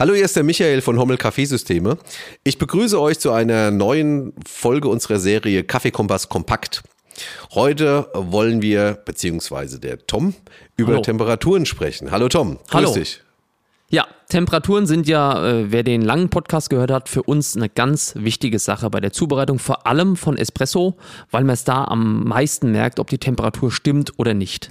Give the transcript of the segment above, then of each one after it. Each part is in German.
Hallo, hier ist der Michael von Hommel Kaffeesysteme. Ich begrüße euch zu einer neuen Folge unserer Serie Kaffeekompass Kompakt. Heute wollen wir, beziehungsweise der Tom, über Hallo. Temperaturen sprechen. Hallo Tom, grüß Hallo. dich. Ja, Temperaturen sind ja, äh, wer den langen Podcast gehört hat, für uns eine ganz wichtige Sache bei der Zubereitung, vor allem von Espresso, weil man es da am meisten merkt, ob die Temperatur stimmt oder nicht.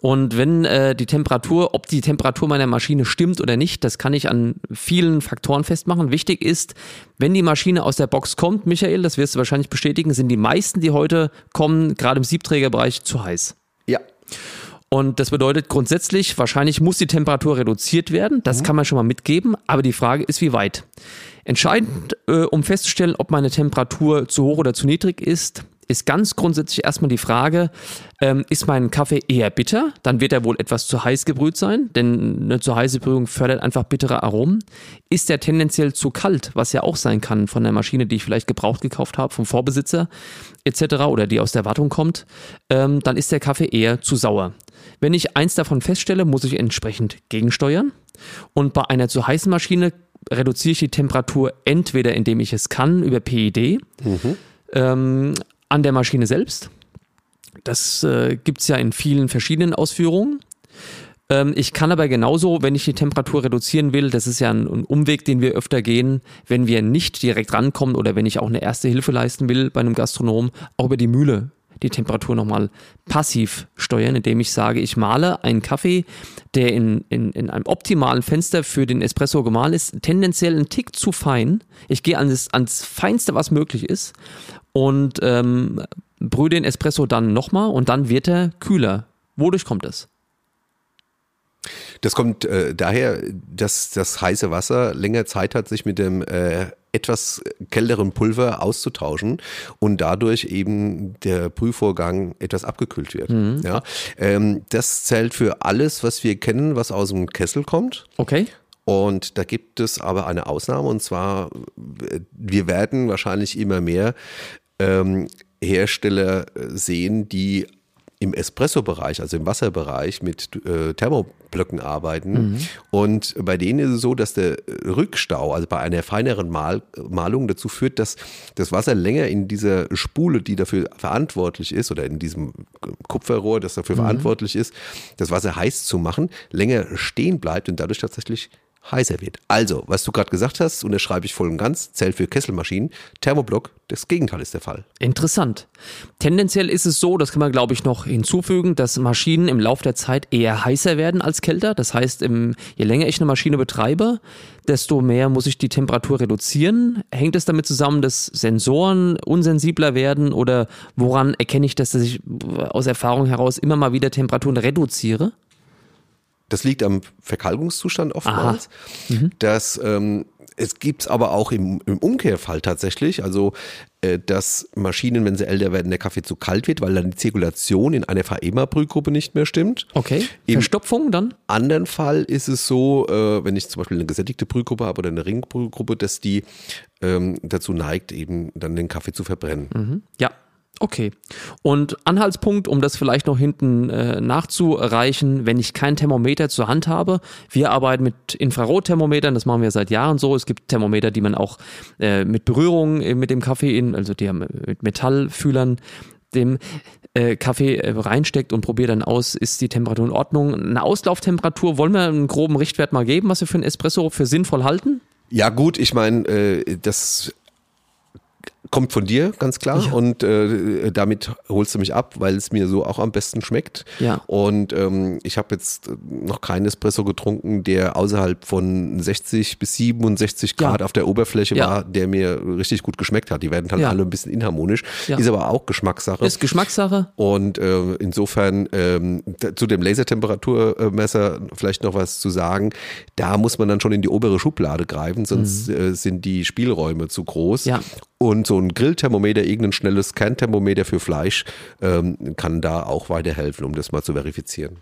Und wenn äh, die Temperatur, ob die Temperatur meiner Maschine stimmt oder nicht, das kann ich an vielen Faktoren festmachen. Wichtig ist, wenn die Maschine aus der Box kommt, Michael, das wirst du wahrscheinlich bestätigen, sind die meisten, die heute kommen, gerade im Siebträgerbereich, zu heiß. Ja. Und das bedeutet grundsätzlich, wahrscheinlich muss die Temperatur reduziert werden. Das kann man schon mal mitgeben. Aber die Frage ist, wie weit. Entscheidend, äh, um festzustellen, ob meine Temperatur zu hoch oder zu niedrig ist, ist ganz grundsätzlich erstmal die Frage, ähm, ist mein Kaffee eher bitter? Dann wird er wohl etwas zu heiß gebrüht sein, denn eine zu heiße Brühung fördert einfach bittere Aromen. Ist er tendenziell zu kalt, was ja auch sein kann von der Maschine, die ich vielleicht gebraucht gekauft habe, vom Vorbesitzer etc. oder die aus der Wartung kommt, ähm, dann ist der Kaffee eher zu sauer. Wenn ich eins davon feststelle, muss ich entsprechend gegensteuern. Und bei einer zu heißen Maschine reduziere ich die Temperatur entweder, indem ich es kann, über PID, ähm, an der Maschine selbst. Das äh, gibt es ja in vielen verschiedenen Ausführungen. Ähm, ich kann aber genauso, wenn ich die Temperatur reduzieren will, das ist ja ein, ein Umweg, den wir öfter gehen, wenn wir nicht direkt rankommen oder wenn ich auch eine erste Hilfe leisten will bei einem Gastronom, auch über die Mühle die Temperatur nochmal passiv steuern, indem ich sage, ich male einen Kaffee, der in, in, in einem optimalen Fenster für den Espresso gemahlen ist, tendenziell ein Tick zu fein. Ich gehe ans, ans Feinste, was möglich ist und ähm, brühe den Espresso dann nochmal und dann wird er kühler. Wodurch kommt es? Das kommt äh, daher, dass das heiße Wasser länger Zeit hat, sich mit dem äh, etwas kälteren Pulver auszutauschen und dadurch eben der Brühvorgang etwas abgekühlt wird. Ja, ähm, das zählt für alles, was wir kennen, was aus dem Kessel kommt. Okay. Und da gibt es aber eine Ausnahme und zwar, äh, wir werden wahrscheinlich immer mehr ähm, Hersteller sehen, die im Espresso-Bereich, also im Wasserbereich mit äh, Thermoblöcken arbeiten. Und bei denen ist es so, dass der Rückstau, also bei einer feineren Mal Malung dazu führt, dass das Wasser länger in dieser Spule, die dafür verantwortlich ist, oder in diesem Kupferrohr, das dafür verantwortlich ist, das Wasser heiß zu machen, länger stehen bleibt und dadurch tatsächlich heißer wird. Also, was du gerade gesagt hast, unterschreibe ich voll und ganz, zählt für Kesselmaschinen. Thermoblock, das Gegenteil ist der Fall. Interessant. Tendenziell ist es so, das kann man glaube ich noch hinzufügen, dass Maschinen im Laufe der Zeit eher heißer werden als kälter. Das heißt, im, je länger ich eine Maschine betreibe, desto mehr muss ich die Temperatur reduzieren. Hängt es damit zusammen, dass Sensoren unsensibler werden oder woran erkenne ich das, dass ich aus Erfahrung heraus immer mal wieder Temperaturen reduziere? Das liegt am Verkalkungszustand oftmals. Das, ähm, es gibt es aber auch im, im Umkehrfall tatsächlich, also äh, dass Maschinen, wenn sie älter werden, der Kaffee zu kalt wird, weil dann die Zirkulation in einer FAEMA-Brühgruppe nicht mehr stimmt. Okay. Im Verstopfung dann? anderen Fall ist es so, äh, wenn ich zum Beispiel eine gesättigte Brühgruppe habe oder eine Ringbrühgruppe, dass die ähm, dazu neigt, eben dann den Kaffee zu verbrennen. Ja, okay. Und Anhaltspunkt, um das vielleicht noch hinten äh, nachzureichen, wenn ich kein Thermometer zur Hand habe. Wir arbeiten mit Infrarotthermometern, das machen wir seit Jahren so. Es gibt Thermometer, die man auch äh, mit Berührung äh, mit dem Kaffee, in, also die haben mit Metallfühlern dem äh, Kaffee äh, reinsteckt und probiert dann aus, ist die Temperatur in Ordnung. Eine Auslauftemperatur, wollen wir einen groben Richtwert mal geben, was wir für einen Espresso für sinnvoll halten? Ja gut, ich meine, äh, das kommt von dir, ganz klar. Und äh, damit holst du mich ab, weil es mir so auch am besten schmeckt. Ja. Und ähm, ich habe jetzt noch keinen Espresso getrunken, der außerhalb von 60 bis 67 Ja. Grad auf der Oberfläche Ja. war, der mir richtig gut geschmeckt hat. Die werden dann Ja. alle ein bisschen inharmonisch. Ja. Ist aber auch Geschmackssache. Ist Geschmackssache. Und äh, insofern ähm, zu dem Lasertemperaturmesser vielleicht noch was zu sagen. Da muss man dann schon in die obere Schublade greifen, sonst äh, sind die Spielräume zu groß. Mhm. Ja. Und so ein Grillthermometer, irgendein schnelles Kernthermometer für Fleisch, ähm, kann da auch weiterhelfen, um das mal zu verifizieren.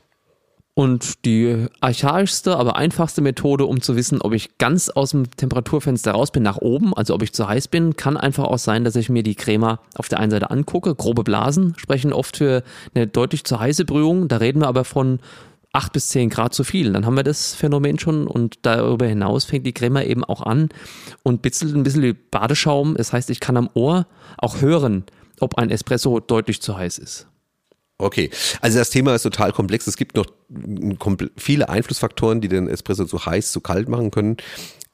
Und die archaischste, aber einfachste Methode, um zu wissen, ob ich ganz aus dem Temperaturfenster raus bin, nach oben, also ob ich zu heiß bin, kann einfach auch sein, dass ich mir die Crema auf der einen Seite angucke. Grobe Blasen sprechen oft für eine deutlich zu heiße Brühung. Da reden wir aber von 8 bis 10 Grad zu viel. Dann haben wir das Phänomen schon und darüber hinaus fängt die Crema eben auch an und bitzelt ein bisschen wie Badeschaum. Das heißt, ich kann am Ohr auch hören, ob ein Espresso deutlich zu heiß ist. Okay, also das Thema ist total komplex. Es gibt noch viele Einflussfaktoren, die den Espresso zu heiß, zu kalt machen können.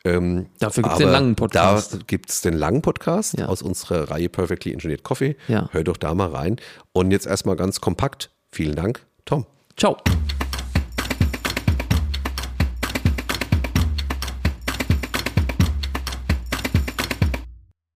Ähm, Dafür gibt es den langen Podcast. Da gibt es den langen Podcast ja. aus unserer Reihe Perfectly Engineered Coffee. Ja. Hör doch da mal rein. Und jetzt erstmal ganz kompakt. Vielen Dank, Tom. Ciao.